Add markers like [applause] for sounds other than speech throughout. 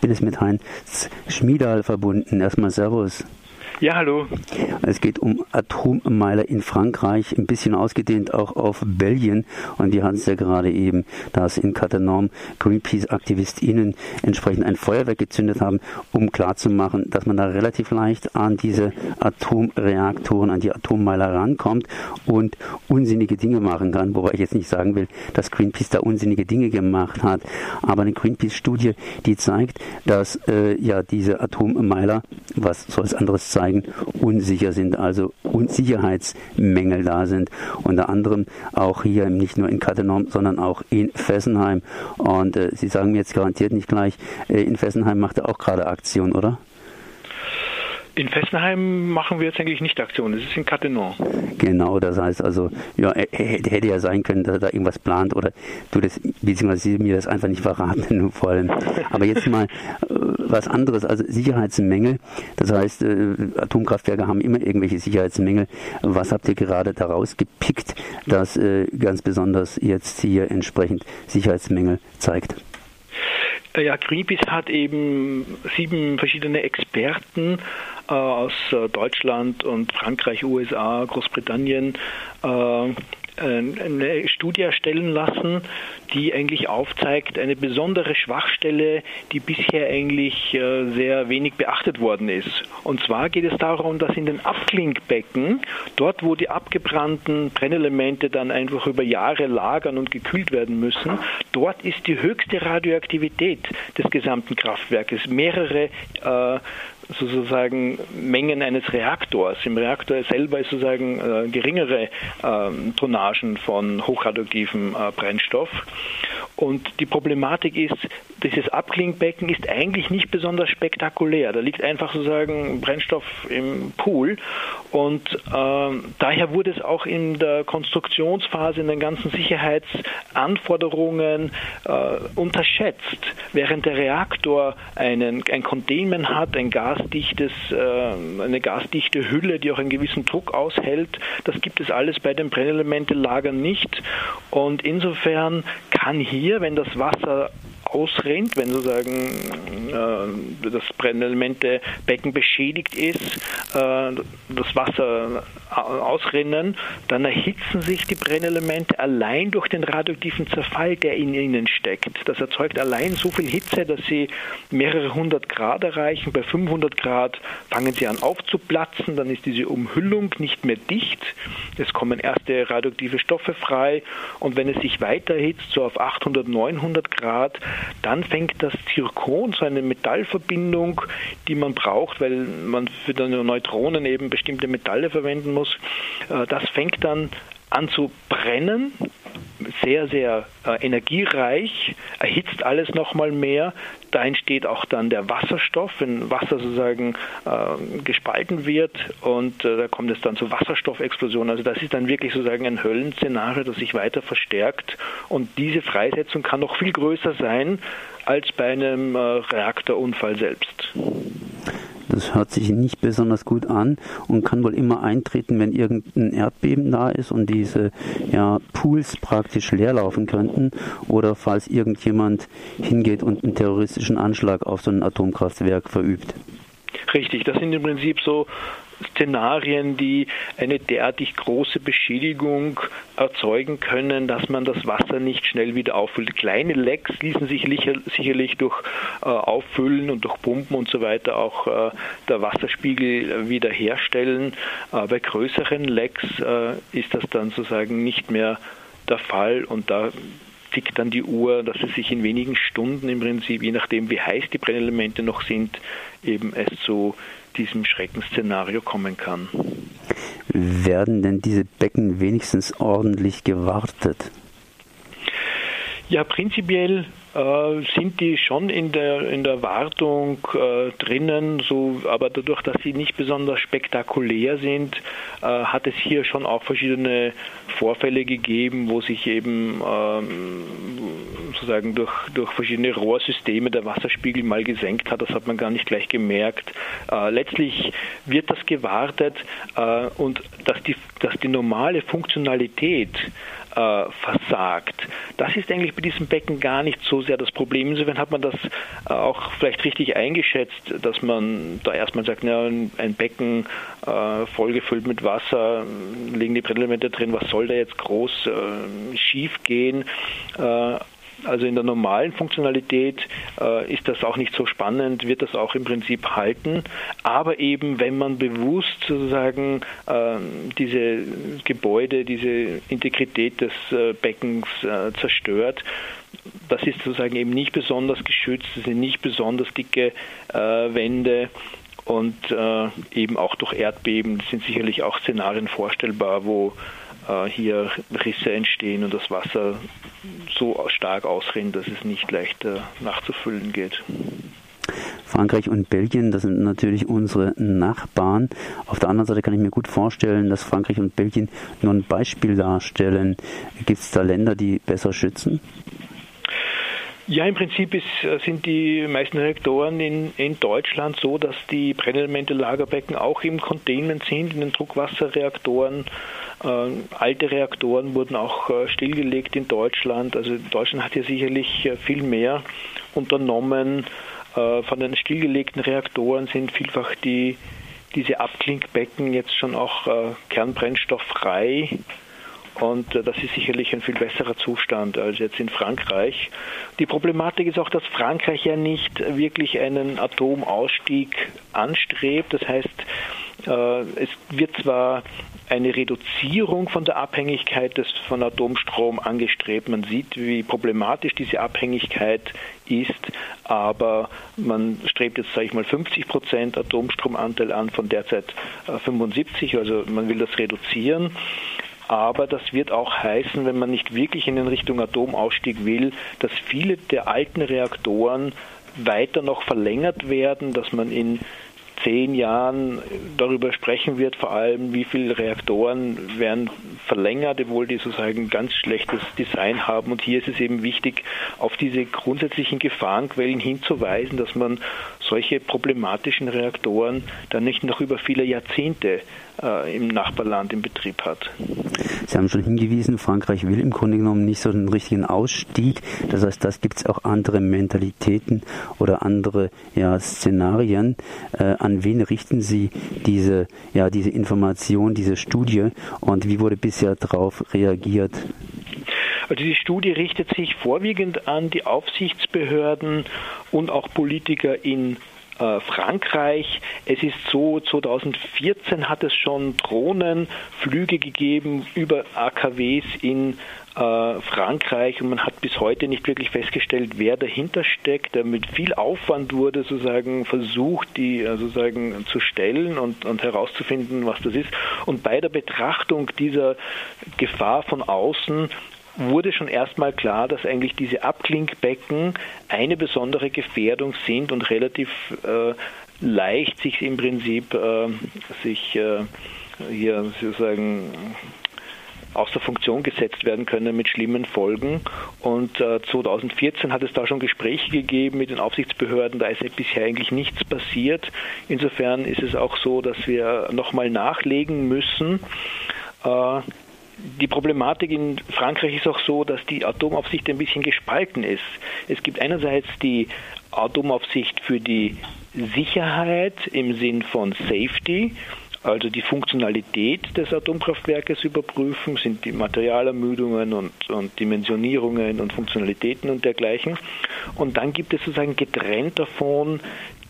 bin jetzt mit Heinz Schmiedal verbunden. Erstmal Servus. Ja, hallo. Es geht um Atommeiler in Frankreich, ein bisschen ausgedehnt auch auf Belgien. Und die hatten es ja gerade eben, dass in Cattenom Greenpeace-AktivistInnen entsprechend ein Feuerwerk gezündet haben, um klarzumachen, dass man da relativ leicht an diese Atomreaktoren, an die Atommeiler rankommt und unsinnige Dinge machen kann. Wobei ich jetzt nicht sagen will, dass Greenpeace da unsinnige Dinge gemacht hat. Aber eine Greenpeace-Studie, die zeigt, dass äh, ja diese Atommeiler, was soll es anderes zeigen, zeigen, unsicher sind, also Unsicherheitsmängel da sind. Unter anderem auch hier nicht nur in Cattenom, sondern auch in Fessenheim. Und äh, Sie sagen mir jetzt garantiert nicht gleich, äh, in Fessenheim macht er auch gerade Aktion, oder? In Fessenheim machen wir jetzt eigentlich nicht Aktion, das ist in Cattenom. Genau, das heißt also, ja, hätte ja sein können, dass er da irgendwas plant oder du das, beziehungsweise Sie mir das einfach nicht verraten [laughs] wollen. Aber jetzt mal äh, was anderes, also Sicherheitsmängel. Das heißt, äh, Atomkraftwerke haben immer irgendwelche Sicherheitsmängel. Was habt ihr gerade daraus gepickt, das äh, ganz besonders jetzt hier entsprechend Sicherheitsmängel zeigt? Äh, ja, Greenpeace hat eben sieben verschiedene Experten äh, aus äh, Deutschland und Frankreich, USA, Großbritannien eine Studie erstellen lassen, die eigentlich aufzeigt, eine besondere Schwachstelle, die bisher eigentlich äh, sehr wenig beachtet worden ist. Und zwar geht es darum, dass in den Abklinkbecken, dort wo die abgebrannten Brennelemente dann einfach über Jahre lagern und gekühlt werden müssen, dort ist die höchste Radioaktivität des gesamten Kraftwerkes. Mehrere äh, sozusagen Mengen eines Reaktors. Im Reaktor selber ist sozusagen äh, geringere äh, Tonnagen von hochradioaktivem äh, Brennstoff. Und die Problematik ist, dieses Abklingbecken ist eigentlich nicht besonders spektakulär. Da liegt einfach sozusagen Brennstoff im Pool. Und äh, daher wurde es auch in der Konstruktionsphase, in den ganzen Sicherheitsanforderungen äh, unterschätzt. Während der Reaktor einen, ein Containment hat, ein gasdichtes, äh, eine gasdichte Hülle, die auch einen gewissen Druck aushält, das gibt es alles bei den Brennelemente-Lagern nicht. Und insofern kann hier wenn das Wasser ausrennt, wenn sozusagen äh, das Brennelementebecken beschädigt ist, äh, das Wasser ausrinnen, dann erhitzen sich die Brennelemente allein durch den radioaktiven Zerfall, der in ihnen steckt. Das erzeugt allein so viel Hitze, dass sie mehrere hundert Grad erreichen. Bei 500 Grad fangen sie an aufzuplatzen, dann ist diese Umhüllung nicht mehr dicht. Es kommen erste radioaktive Stoffe frei und wenn es sich weiter erhitzt, so auf 800, 900 Grad, dann fängt das Zirkon, so eine Metallverbindung, die man braucht, weil man für die Neutronen eben bestimmte Metalle verwenden muss, äh, das fängt dann an zu brennen, sehr, sehr äh, energiereich, erhitzt alles nochmal mehr. Da entsteht auch dann der Wasserstoff, wenn Wasser sozusagen äh, gespalten wird und äh, da kommt es dann zu Wasserstoffexplosionen. Also das ist dann wirklich sozusagen ein Höllenszenario, das sich weiter verstärkt und diese Freisetzung kann noch viel größer sein als bei einem äh, Reaktorunfall selbst. Das hört sich nicht besonders gut an und kann wohl immer eintreten, wenn irgendein Erdbeben da ist und diese ja, Pools praktisch leer laufen könnten oder falls irgendjemand hingeht und einen terroristischen Anschlag auf so ein Atomkraftwerk verübt. Richtig, das sind im Prinzip so Szenarien, die eine derartig große Beschädigung erzeugen können, dass man das Wasser nicht schnell wieder auffüllt. Kleine Lecks ließen sich sicherlich durch äh, Auffüllen und durch Pumpen und so weiter auch äh, der Wasserspiegel wieder herstellen. Äh, bei größeren Lecks äh, ist das dann sozusagen nicht mehr der Fall und da tickt dann die Uhr, dass es sich in wenigen Stunden im Prinzip, je nachdem wie heiß die Brennelemente noch sind, eben es zu diesem Schreckensszenario kommen kann. Werden denn diese Becken wenigstens ordentlich gewartet? Ja, prinzipiell äh, sind die schon in der, in der Wartung äh, drinnen, so, aber dadurch, dass sie nicht besonders spektakulär sind, äh, hat es hier schon auch verschiedene Vorfälle gegeben, wo sich eben ähm, sozusagen durch, durch verschiedene Rohrsysteme der Wasserspiegel mal gesenkt hat. Das hat man gar nicht gleich gemerkt. Äh, letztlich wird das gewartet äh, und dass die, dass die normale Funktionalität äh, versagt. Das ist eigentlich bei diesem Becken gar nicht so sehr das Problem. Insofern hat man das äh, auch vielleicht richtig eingeschätzt, dass man da erstmal sagt, ja, ein Becken äh, vollgefüllt mit Wasser, liegen die Brennelemente drin, was soll da jetzt groß schief gehen? Also in der normalen Funktionalität äh, ist das auch nicht so spannend, wird das auch im Prinzip halten. Aber eben, wenn man bewusst sozusagen äh, diese Gebäude, diese Integrität des äh, Beckens äh, zerstört, das ist sozusagen eben nicht besonders geschützt, es sind nicht besonders dicke äh, Wände und äh, eben auch durch Erdbeben sind sicherlich auch Szenarien vorstellbar, wo hier Risse entstehen und das Wasser so stark ausrinnt, dass es nicht leicht äh, nachzufüllen geht. Frankreich und Belgien, das sind natürlich unsere Nachbarn. Auf der anderen Seite kann ich mir gut vorstellen, dass Frankreich und Belgien nur ein Beispiel darstellen. Gibt es da Länder, die besser schützen? Ja, im Prinzip ist, äh, sind die meisten Reaktoren in, in Deutschland so, dass die Brennelemente-Lagerbecken auch im Containment sind, in den Druckwasserreaktoren. Äh, alte Reaktoren wurden auch äh, stillgelegt in Deutschland. Also Deutschland hat ja sicherlich äh, viel mehr unternommen. Äh, von den stillgelegten Reaktoren sind vielfach die, diese Abklinkbecken jetzt schon auch äh, kernbrennstofffrei und äh, das ist sicherlich ein viel besserer Zustand als jetzt in Frankreich. Die Problematik ist auch, dass Frankreich ja nicht wirklich einen Atomausstieg anstrebt. Das heißt, äh, es wird zwar eine Reduzierung von der Abhängigkeit des, von Atomstrom angestrebt. Man sieht, wie problematisch diese Abhängigkeit ist, aber man strebt jetzt, sage ich mal, 50 Prozent Atomstromanteil an von derzeit 75, äh, also man will das reduzieren. Aber das wird auch heißen, wenn man nicht wirklich in Richtung Atomausstieg will, dass viele der alten Reaktoren weiter noch verlängert werden, dass man in zehn Jahren darüber sprechen wird, vor allem wie viele Reaktoren werden verlängert, obwohl die sozusagen ganz schlechtes Design haben. Und hier ist es eben wichtig, auf diese grundsätzlichen Gefahrenquellen hinzuweisen, dass man solche problematischen Reaktoren dann nicht noch über viele Jahrzehnte äh, im Nachbarland in Betrieb hat. Sie haben schon hingewiesen, Frankreich will im Grunde genommen nicht so einen richtigen Ausstieg. Das heißt, das gibt es auch andere Mentalitäten oder andere ja, Szenarien. Äh, an wen richten Sie diese, ja, diese Information, diese Studie und wie wurde bisher darauf reagiert? Also die Studie richtet sich vorwiegend an die Aufsichtsbehörden und auch Politiker in äh, Frankreich. Es ist so, 2014 hat es schon Drohnenflüge gegeben über AKWs in äh, Frankreich und man hat bis heute nicht wirklich festgestellt, wer dahinter steckt. Mit viel Aufwand wurde sozusagen versucht, die äh, sozusagen zu stellen und, und herauszufinden, was das ist. Und bei der Betrachtung dieser Gefahr von außen wurde schon erstmal klar, dass eigentlich diese Abklinkbecken eine besondere Gefährdung sind und relativ äh, leicht sich im Prinzip äh, sich äh, hier sozusagen außer Funktion gesetzt werden können mit schlimmen Folgen. Und äh, 2014 hat es da schon Gespräche gegeben mit den Aufsichtsbehörden, da ist bisher eigentlich nichts passiert. Insofern ist es auch so, dass wir nochmal nachlegen müssen. Äh, die Problematik in Frankreich ist auch so, dass die Atomaufsicht ein bisschen gespalten ist. Es gibt einerseits die Atomaufsicht für die Sicherheit im Sinn von Safety, also die Funktionalität des Atomkraftwerkes überprüfen, sind die Materialermüdungen und, und Dimensionierungen und Funktionalitäten und dergleichen. Und dann gibt es sozusagen getrennt davon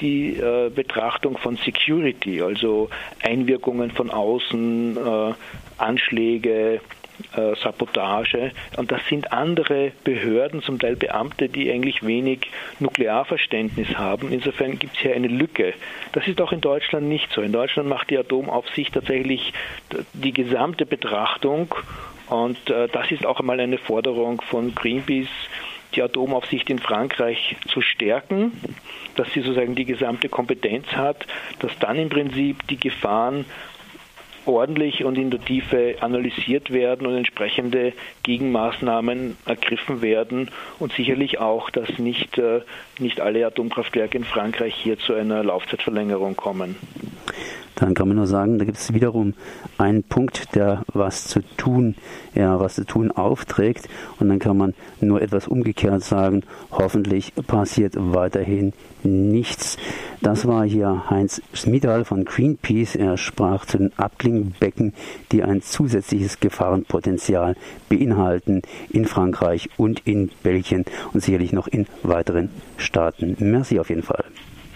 die äh, Betrachtung von Security, also Einwirkungen von außen, äh, Anschläge, äh, Sabotage. Und das sind andere Behörden, zum Teil Beamte, die eigentlich wenig Nuklearverständnis haben. Insofern gibt es hier eine Lücke. Das ist auch in Deutschland nicht so. In Deutschland macht die Atomaufsicht tatsächlich die gesamte Betrachtung. Und äh, das ist auch einmal eine Forderung von Greenpeace, die Atomaufsicht in Frankreich zu stärken, dass sie sozusagen die gesamte Kompetenz hat, dass dann im Prinzip die Gefahren ordentlich und in der Tiefe analysiert werden und entsprechende Gegenmaßnahmen ergriffen werden und sicherlich auch, dass nicht, äh, nicht alle Atomkraftwerke in Frankreich hier zu einer Laufzeitverlängerung kommen. Dann kann man nur sagen, da gibt es wiederum einen Punkt, der was zu tun, ja, was zu tun aufträgt. Und dann kann man nur etwas umgekehrt sagen, hoffentlich passiert weiterhin nichts. Das war hier Heinz Smidal von Greenpeace. Er sprach zu den Abklingbecken, die ein zusätzliches Gefahrenpotenzial beinhalten in Frankreich und in Belgien und sicherlich noch in weiteren Staaten. Merci auf jeden Fall.